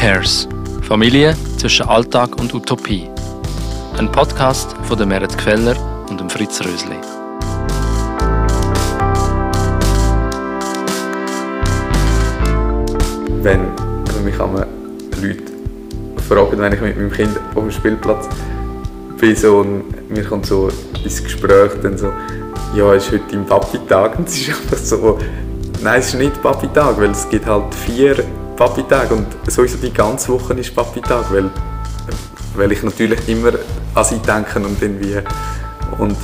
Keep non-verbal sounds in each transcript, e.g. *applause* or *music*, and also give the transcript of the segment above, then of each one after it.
Cares. Familie zwischen Alltag und Utopie. Ein Podcast von der Merit Queller und dem Fritz Rösli. Wenn mich einmal Leute fragen, wenn ich mit meinem Kind auf dem Spielplatz bin, so, und mir kommt so ins Gespräch dann so, ja, ist heute dein Papi-Tag. Und es ist *laughs* einfach so, nein, es ist nicht Papi-Tag, weil es gibt halt vier Papi-Tage und sowieso die ganze Woche ist Papi-Tag, weil, weil ich natürlich immer an sie denke und irgendwie und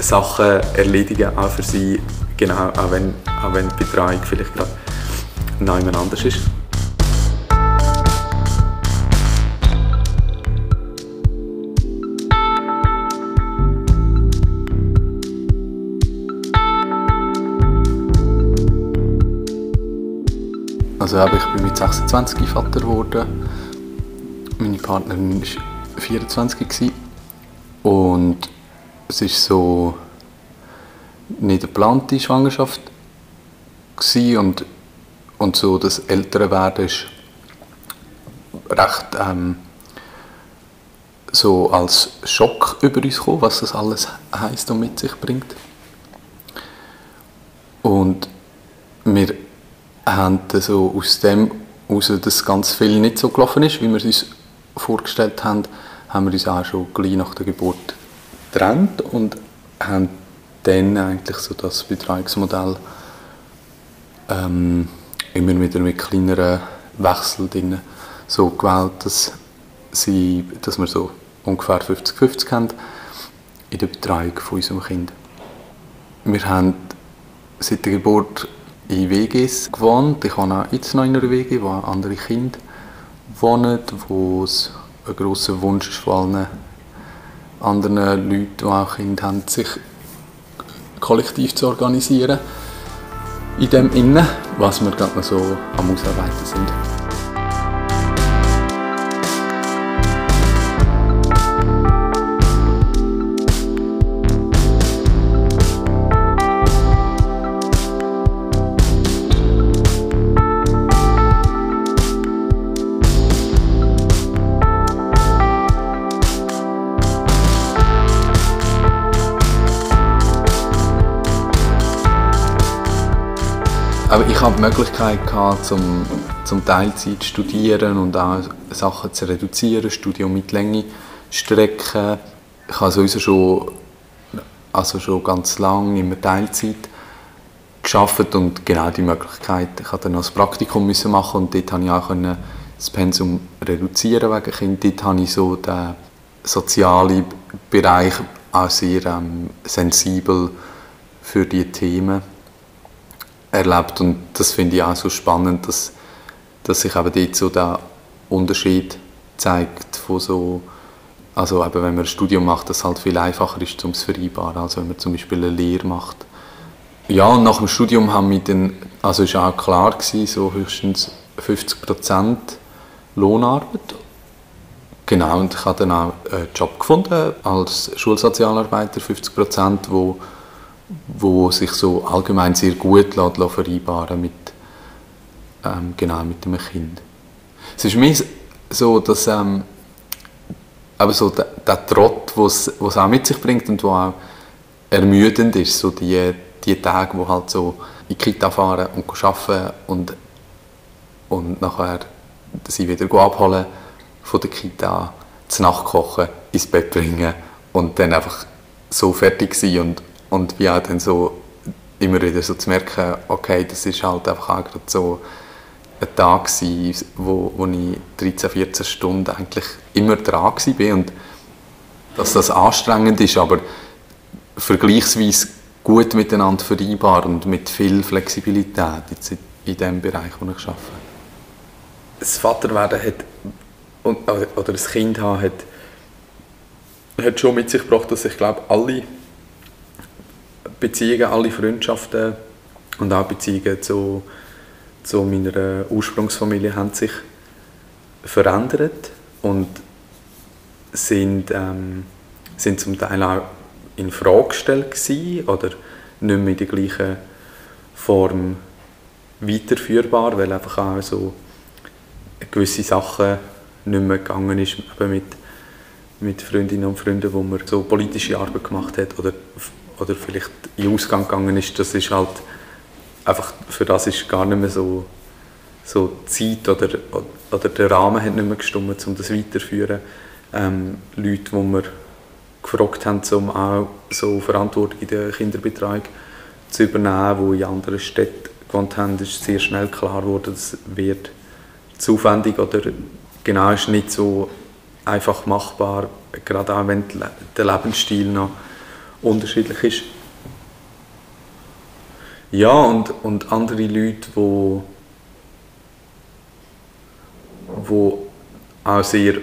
Sachen erledigen auch für sie, genau, auch wenn, auch wenn die Betreuung vielleicht gerade noch jemand anders ist. Also ich bin mit 26 Vater geworden. Meine Partnerin war 24 gewesen. und es ist so nicht eine geplante Schwangerschaft und und so das ältere werden ist recht ähm, so als Schock über uns gekommen, was das alles heißt und mit sich bringt. Und haben so aus dem heraus, dass ganz viel nicht so gelaufen ist, wie wir es uns vorgestellt haben, haben wir uns auch schon gleich nach der Geburt getrennt und haben dann eigentlich so das Betreuungsmodell ähm, immer wieder mit kleineren Wechseln drin so gewählt, dass, sie, dass wir so ungefähr 50-50 haben in der Betreuung von unserem Kind. Wir haben seit der Geburt in WGs gewohnt. Ich wohne auch jetzt noch in einer WG, wo andere Kinder wohnen, wo es ein grosser Wunsch ist von allen anderen Leuten, die auch Kinder haben, sich kollektiv zu organisieren. In dem Innen, was wir gerade noch so am Ausarbeiten sind. Aber ich habe die Möglichkeit gehabt, zum, zum Teilzeit zu studieren und auch Sachen zu reduzieren, Studium mit Länge strecken. Ich habe sowieso schon, also schon ganz lange immer Teilzeit geschafft und genau die Möglichkeit. Ich musste dann noch das Praktikum müssen machen und dort konnte ich auch das Pensum reduzieren wegen Kind. Dort habe ich so den sozialen Bereich auch sehr ähm, sensibel für diese Themen erlebt und das finde ich auch so spannend, dass, dass sich eben dort so der Unterschied zeigt von so, also eben wenn man ein Studium macht, dass es halt viel einfacher ist, um es vereinbaren, also wenn man zum Beispiel eine Lehre macht. Ja, und nach dem Studium haben wir dann, also ist auch klar gewesen, so höchstens 50% Lohnarbeit. Genau, und ich habe dann auch einen Job gefunden als Schulsozialarbeiter, 50 wo wo sich so allgemein sehr gut vereinbaren mit, ähm, genau, mit einem Kind. Es ist mir so, dass ähm, aber so der, der Trott, was es auch mit sich bringt und wo auch ermüdend ist, so die, die Tage, wo halt so in die Kita fahren und arbeiten und, und nachher sie wieder abholen von der Kita, zu Nacht kochen, ins Bett bringen und dann einfach so fertig sein und und auch dann so immer wieder so zu merken, okay, das ist halt einfach auch gerade so ein Tag gewesen, wo, wo ich 13, 14 Stunden eigentlich immer dran war und dass das anstrengend ist, aber vergleichsweise gut miteinander vereinbar und mit viel Flexibilität in dem Bereich, wo ich arbeite. Das Vaterwerden hat, oder das Kind haben, hat, hat schon mit sich gebracht, dass ich glaube, alle Beziehungen, alle Freundschaften und auch Beziehungen zu, zu meiner Ursprungsfamilie haben sich verändert und sind, ähm, sind zum Teil auch in Frage gestellt oder nicht mehr in der gleichen Form weiterführbar, weil einfach auch so gewisse Sachen nicht mehr gegangen ist, eben mit, mit Freundinnen und Freunden, wo man so politische Arbeit gemacht hat oder, oder vielleicht in Ausgang gegangen ist, das ist halt einfach, für das ist gar nicht mehr so, so Zeit oder, oder der Rahmen hat nicht mehr gestimmt, um das weiterzuführen. Ähm, Leute, die wir gefragt haben, um auch so Verantwortung in der Kinderbetreuung zu übernehmen, die in anderen Städten gewohnt haben, ist sehr schnell klar geworden, das wird zu aufwendig oder genau ist nicht so einfach machbar, gerade auch wenn der Lebensstil noch unterschiedlich ist. Ja, und, und andere Leute, die, die auch sehr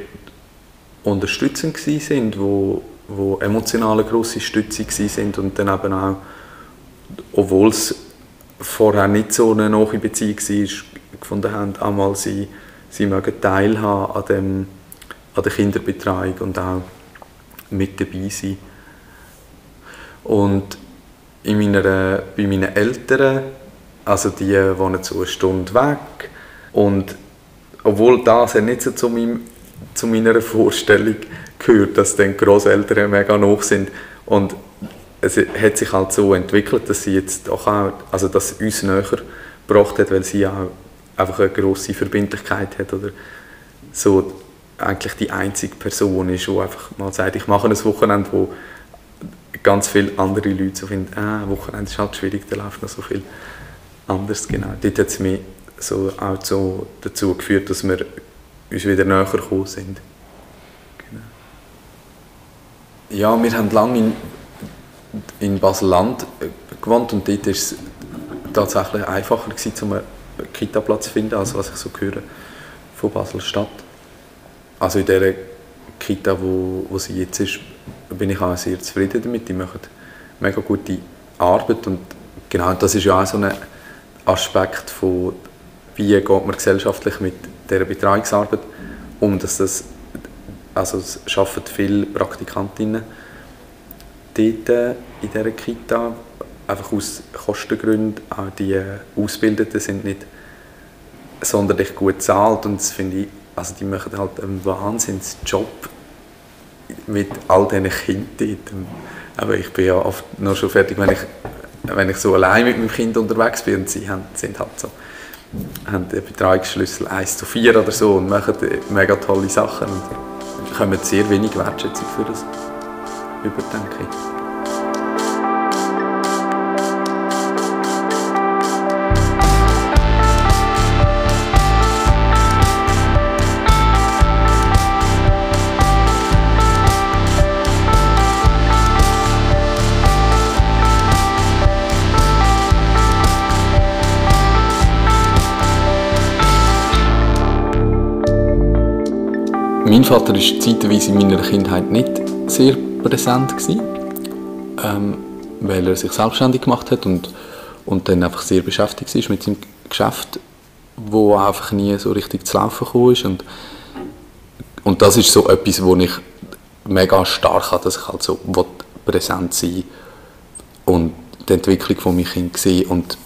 unterstützend waren, die, die emotional eine grosse Stütze waren und dann eben auch, obwohl es vorher nicht so eine nahe Beziehung war, gefunden haben, einmal sie, sie mögen teilhaben an, dem, an der Kinderbetreuung und auch mit dabei sein. Und in meiner, bei meinen Eltern, also die wohnen so eine Stunde weg. Und obwohl das nicht so zu, meinem, zu meiner Vorstellung gehört, dass dann Großeltern mega noch sind. Und es hat sich halt so entwickelt, dass sie jetzt auch, also dass uns näher gebracht hat, weil sie auch einfach eine grosse Verbindlichkeit hat oder so eigentlich die einzige Person ist, die einfach mal sagt, ich mache ein Wochenende, wo ganz viele andere Leute so finden, ah, Wochenende ist halt schwierig, da läuft noch so viel anders. Genau. Dort hat es mich so auch so dazu geführt, dass wir uns wieder näher gekommen sind. Genau. Ja, wir haben lange in, in Basel-Land äh, gewohnt und dort war es tatsächlich einfacher, gewesen, um einen Kita-Platz zu finden, als was ich so höre von Basel-Stadt. Also in der Kita, wo, wo sie jetzt ist, bin ich auch sehr zufrieden damit. Die machen mega gute Arbeit und genau das ist ja auch so ein Aspekt von, wie geht man gesellschaftlich mit dieser Betreuungsarbeit um, dass das, also es arbeiten viele Praktikantinnen dort äh, in dieser Kita, einfach aus Kostengründen, auch die Ausgebildeten sind nicht sonderlich gut bezahlt und das finde ich, also die machen halt einen Wahnsinnsjob mit all diesen Kindern. Aber ich bin ja oft nur schon fertig, wenn ich, wenn ich so allein mit meinem Kind unterwegs bin und sie haben, sind halt so haben den Betreuungsschlüssel 1 zu 4 oder so und machen mega tolle Sachen und bekommen sehr wenig Wertschätzung für das über. Mein Vater war zeitweise in meiner Kindheit nicht sehr präsent, gewesen, ähm, weil er sich selbstständig gemacht hat und, und dann einfach sehr beschäftigt war mit seinem Geschäft, wo einfach nie so richtig zu laufen ist. Und, und das ist so etwas, wo ich mega stark habe, dass ich halt so präsent sein und die Entwicklung von meinem Kind sehen und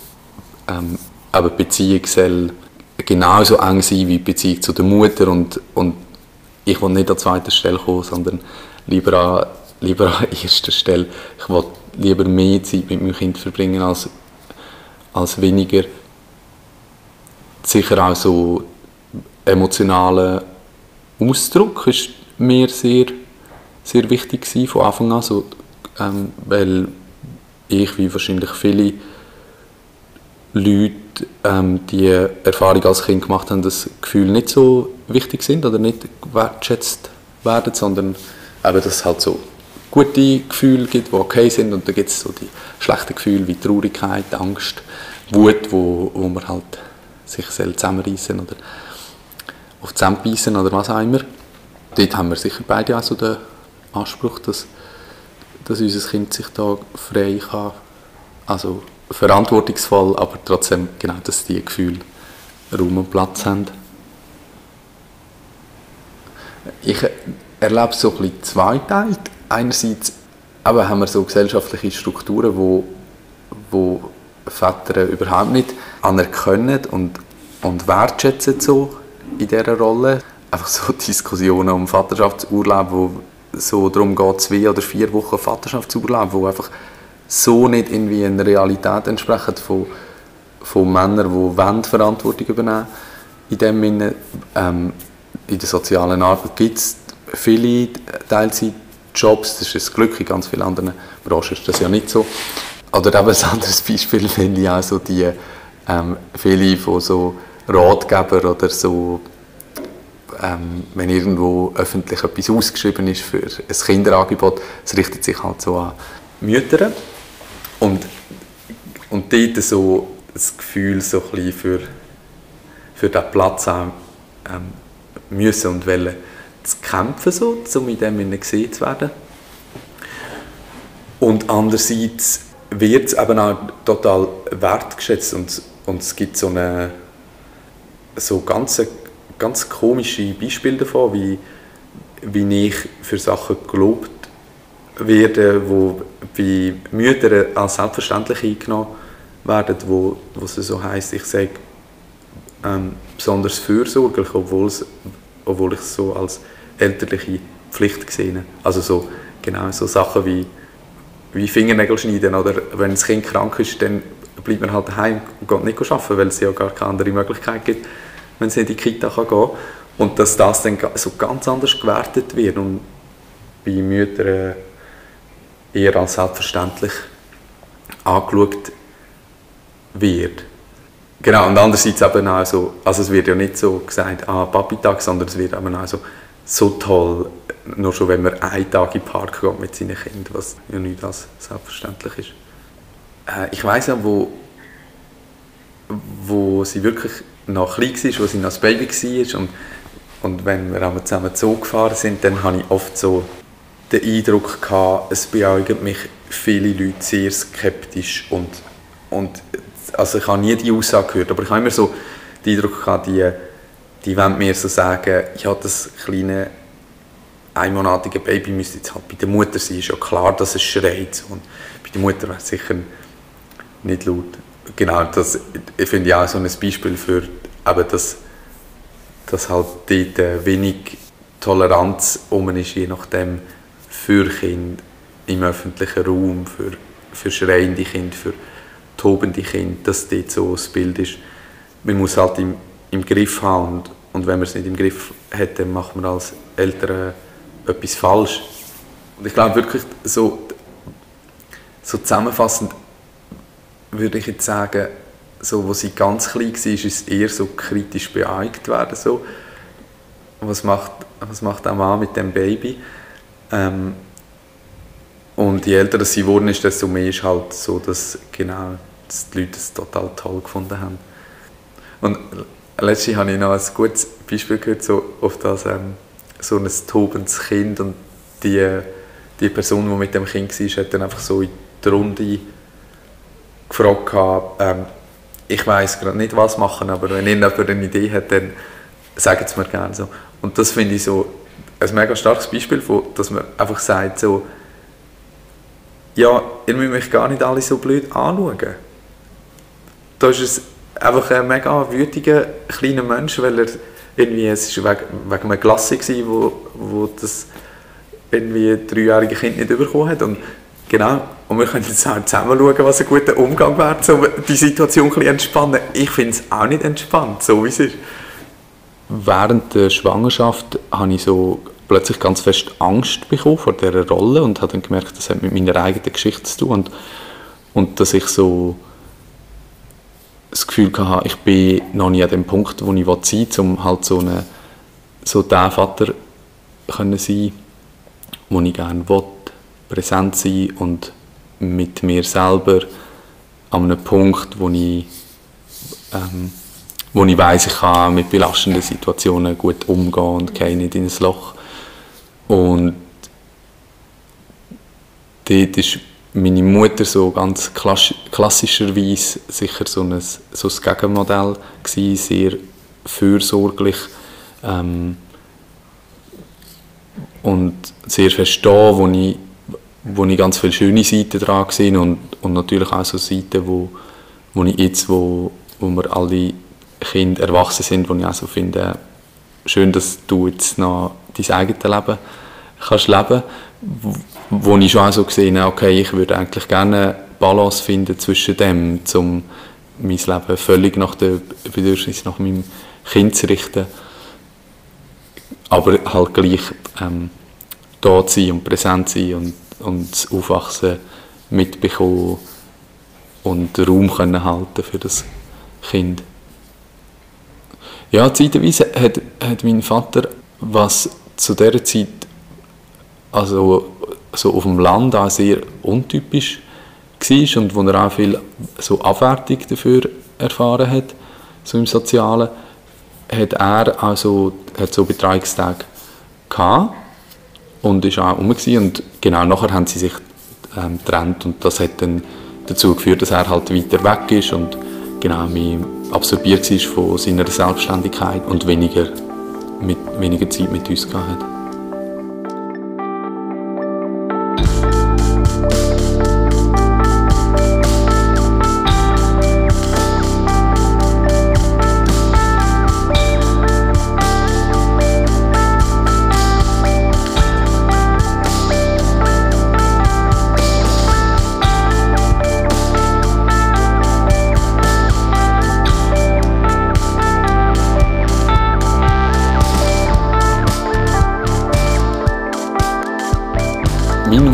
ähm, aber Beziehung soll genauso eng sein wie die Beziehung zu der Mutter und, und ich will nicht an zweiter Stelle kommen, sondern lieber an, lieber an erster Stelle. Ich will lieber mehr Zeit mit meinem Kind verbringen als, als weniger. Sicher auch so emotionaler Ausdruck ist mir sehr, sehr wichtig gewesen, von Anfang an, so, ähm, weil ich, wie wahrscheinlich viele Leute, ähm, die Erfahrung als Kind gemacht haben, das Gefühl nicht so wichtig sind oder nicht wertschätzt werden, sondern eben, dass es halt so gute Gefühle gibt, die okay sind und dann gibt es so die schlechten Gefühle wie Traurigkeit, Angst, Wut, wo, wo man halt sich zusammenreißen oder auf zusammenbeissen oder was auch immer. Dort haben wir sicher beide auch so den Anspruch, dass, dass unser Kind sich da frei kann, also verantwortungsvoll, aber trotzdem genau, dass die Gefühle Raum und Platz haben. Ich erlebe so ein bisschen zweiteilt. Einerseits aber haben wir so gesellschaftliche Strukturen, wo, wo Väter überhaupt nicht anerkennen und, und wertschätzen so in dieser Rolle. Einfach so *laughs* Diskussionen um Vaterschaftsurlaub, wo so darum geht, zwei oder vier Wochen Vaterschaftsurlaub, wo einfach so nicht irgendwie einer Realität entsprechen von, von Männern, die wollen Verantwortung übernehmen in dem Sinne, ähm, in der sozialen Arbeit gibt es viele Teilzeitjobs, das ist ein Glück, in ganz vielen anderen Branchen ist das ja nicht so. Oder eben ein anderes Beispiel finde ich auch so die ähm, viele von so Ratgeber oder so ähm, wenn irgendwo öffentlich etwas ausgeschrieben ist für ein Kinderangebot, es richtet sich halt so an Mütter und, und dort so das Gefühl so für, für diesen Platz auch, ähm, müssen und wollen zu kämpfen, so, um in dem gesehen zu werden. Und andererseits wird es eben auch total wertgeschätzt und, und es gibt so eine so ganz ganz komische Beispiele davon, wie, wie ich für Sachen gelobt werde, wo bei Müttern als selbstverständlich eingenommen werden, wo, wo es so heisst, ich sage ähm, besonders fürsorglich, obwohl, obwohl ich es so als elterliche Pflicht sehe. Also so, genau, so Sachen wie, wie Fingernägel schneiden oder wenn das Kind krank ist, dann bleibt man halt daheim und geht nicht arbeiten, weil es ja gar keine andere Möglichkeit gibt wenn sie in die Kita gehen kann. Und dass das dann so ganz anders gewertet wird und bei Müttern eher als selbstverständlich angeschaut wird. Genau, und andererseits eben auch so, also es wird ja nicht so gesagt, ah, Papi-Tag, sondern es wird eben auch so, so toll, nur schon wenn man einen Tag im Park geht mit seinen Kindern, was ja nicht als selbstverständlich ist. Äh, ich weiß ja, wo, wo sie wirklich noch klein war, als sie noch ein Baby war. Und, und wenn wir zusammen Zoo gefahren sind, dann hatte ich oft so den Eindruck, gehabt, es beäugen mich viele Leute sehr skeptisch. Und, und also ich habe nie die Aussage gehört, aber ich habe immer so den Eindruck, gehabt, die, die wollen mir so sagen, ja, das kleine einmonatige Baby müsste jetzt halt bei der Mutter sein. Ist ja klar, dass es schreit. Und bei der Mutter wäre es sicher nicht laut. Genau, das ich finde ich auch so ein Beispiel für eben, dass, dass halt dort wenig Toleranz um ist, je nachdem für Kinder im öffentlichen Raum, für, für schreiende Kinder, für tobende Kinder, dass dort so das Bild ist. Man muss halt im, im Griff haben und, und wenn man es nicht im Griff hat, dann macht man als Eltern etwas falsch. Und ich glaube wirklich, so, so zusammenfassend würde ich jetzt sagen, so, wo sie ganz klein war, ist es eher so kritisch beäugt werden. So. Was, macht, was macht der Mann mit dem Baby? Ähm, und je älter sie geworden ist, desto mehr ist halt so, dass, genau, dass die Leute es total toll gefunden haben. Und letztens habe ich noch ein gutes Beispiel gehört, so auf das ähm, so ein tobendes Kind und die, die Person, die mit dem Kind war, hat dann einfach so in die Runde gefragt, ähm, ich weiß gerade nicht, was machen, aber wenn irgendjemand eine Idee hat, dann sagt es mir gerne so. Und das finde ich so ein mega starkes Beispiel, von, dass man einfach sagt so, ja, ihr müsst mich gar nicht alle so blöd anschauen. Da ist es einfach ein mega wütiger kleiner Mensch, weil er irgendwie, es war wegen, wegen einer Klasse, wo, wo das irgendwie dreijährige Kind nicht bekommen hat und Genau. Und wir können jetzt auch zusammen schauen, was ein guter Umgang wäre, um die Situation ein bisschen entspannen. Ich finde es auch nicht entspannt, so wie es ist. Während der Schwangerschaft habe ich so plötzlich ganz fest Angst bekommen vor dieser Rolle und habe dann gemerkt, das hat mit meiner eigenen Geschichte zu tun. Und, und dass ich so das Gefühl hatte, ich bin noch nicht an dem Punkt, wo ich sein will, um halt so, eine, so der Vater können sein, den ich gerne will präsent sein und mit mir selber an einem Punkt, wo ich, ähm, wo ich weiss, ich kann mit belastenden Situationen gut umgehen und gehe nicht in ein Loch. Und dort ist meine Mutter so ganz klassischerweise sicher so ein, so ein Gegenmodell gewesen, sehr fürsorglich ähm, und sehr da, wo ich wo ich ganz viele schöne Seiten dran gesehen und, und natürlich auch so Seiten, wo, wo ich jetzt, wo, wo wir alle Kinder erwachsen sind, wo ich auch so finde, schön, dass du jetzt noch dein eigenes Leben kannst leben, wo, ich schon auch so gesehen habe, okay, ich würde eigentlich gerne Balance finden zwischen dem, um mein Leben völlig nach den Bedürfnissen nach meinem Kind zu richten, aber halt gleich ähm, da zu sein und präsent sein und, und das Aufwachsen mitbekommen und Raum können halten für das Kind. Ja, zeitweise hat, hat mein Vater, was zu dieser Zeit also so auf dem Land auch sehr untypisch war und wo er auch viel so Abwertung dafür erfahren hat, so im Sozialen, hat er also hat so Betreuungstage gehabt und ist auch rum und genau nachher haben sie sich ähm, getrennt und das hat dann dazu geführt, dass er halt weiter weg ist und genau mehr absorbiert war von seiner Selbstständigkeit und weniger, mit, weniger Zeit mit uns gehabt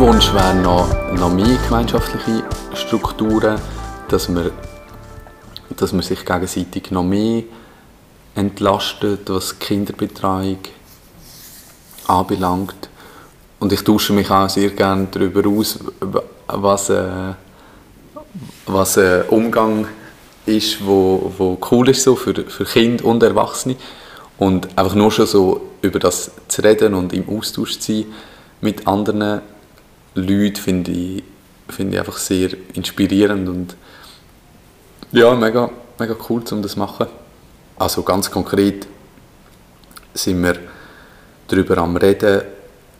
Wunsch wäre noch, noch mehr gemeinschaftliche Strukturen, dass man, dass man sich gegenseitig noch mehr entlastet, was Kinderbetreuung anbelangt. Und ich tausche mich auch sehr gerne darüber aus, was, äh, was ein Umgang ist, wo, wo cool ist so für, für Kinder und Erwachsene. Und einfach nur schon so über das zu reden und im Austausch zu sein mit anderen Leute finde ich, find ich einfach sehr inspirierend und ja, mega, mega cool, um das zu machen. Also ganz konkret sind wir darüber am reden,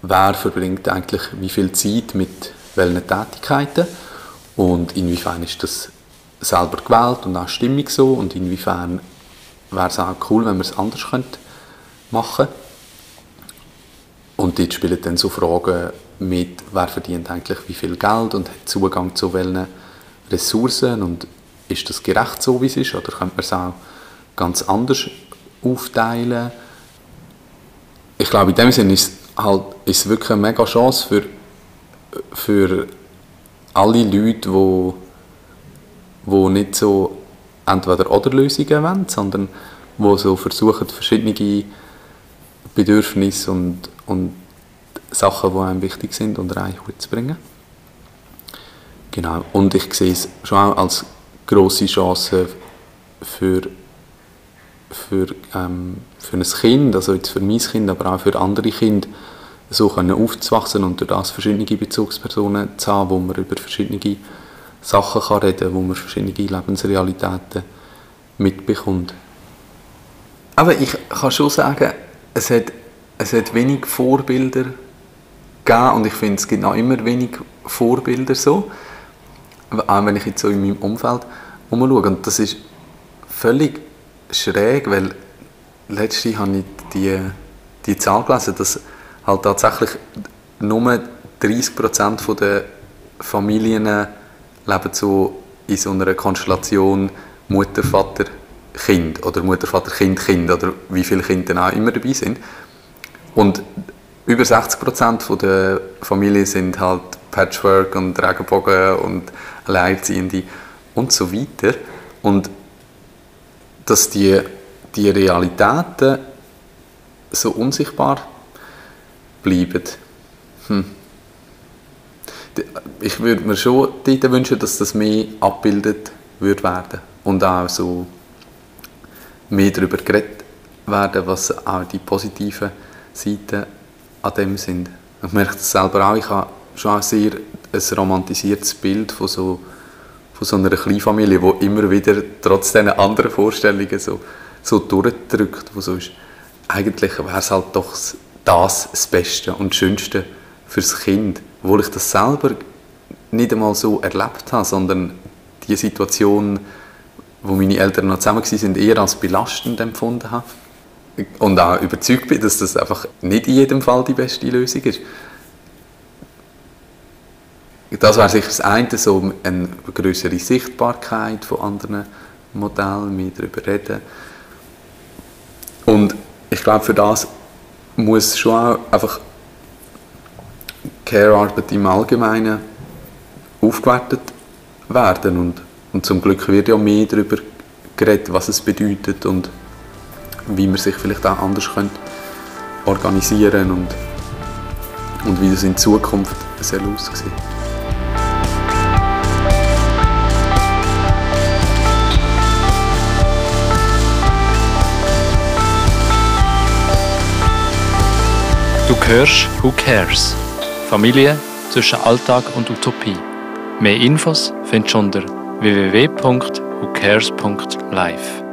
wer verbringt eigentlich wie viel Zeit mit welchen Tätigkeiten und inwiefern ist das selber gewählt und auch stimmig so und inwiefern wäre es auch cool, wenn wir es anders machen könnten. Und dort spielen dann so Fragen mit, wer verdient eigentlich wie viel Geld und hat Zugang zu welchen Ressourcen und ist das gerecht so, wie es ist, oder könnte man es auch ganz anders aufteilen? Ich glaube, in dem Sinne ist es halt, ist wirklich eine mega Chance für, für alle Leute, die, die nicht so entweder oder Lösungen wollen, sondern die so versuchen, verschiedene Bedürfnisse und, und Sachen, die einem wichtig sind, unter einen Hut zu bringen. Genau. Und ich sehe es schon auch als große Chance für, für, ähm, für ein Kind, also jetzt für mein Kind, aber auch für andere Kinder, so können aufzuwachsen und durch das verschiedene Bezugspersonen zu haben, wo man über verschiedene Sachen kann reden kann, wo man verschiedene Lebensrealitäten mitbekommt. Aber ich kann schon sagen, es hat, es hat wenig Vorbilder gegeben und ich finde, es gibt noch immer wenig Vorbilder so, auch wenn ich jetzt so in meinem Umfeld umschaue. Und das ist völlig schräg, weil letztens habe ich die, die Zahl gelesen, dass halt tatsächlich nur 30% der Familien leben so in so einer Konstellation Mutter, Vater, Kind oder Mutter, Vater, Kind, Kind oder wie viele Kinder auch immer dabei sind. Und über 60 Prozent der Familien sind halt Patchwork und Regenbogen und Alleinerziehende und so weiter. Und dass die, die Realitäten so unsichtbar bleiben. Hm. Ich würde mir schon wünschen, dass das mehr abgebildet wird werden und auch so mehr darüber geredet werden, was auch die positiven Seiten an dem sind. Ich merke das selber auch, ich habe schon ein sehr ein romantisiertes Bild von so, von so einer Kleinfamilie, die immer wieder trotz diesen anderen Vorstellungen so, so durchdrückt, wo so ist, eigentlich wäre es halt doch das das Beste und Schönste fürs Kind, obwohl ich das selber nicht einmal so erlebt habe, sondern die Situation, wo meine Eltern noch zusammen waren, eher als belastend empfunden habe. Und auch überzeugt bin, dass das einfach nicht in jedem Fall die beste Lösung ist. Das wäre sicher das eine, so eine größere Sichtbarkeit von anderen Modellen, mehr darüber reden. Und ich glaube, für das muss schon auch einfach Care-Arbeit im Allgemeinen aufgewertet werden. Und, und zum Glück wird ja mehr darüber geredet, was es bedeutet und wie man sich vielleicht auch anders könnte organisieren und, und wie das in Zukunft soll aussehen Du hörst Who Cares? Familie zwischen Alltag und Utopie. Mehr Infos findest du unter www.whocares.life.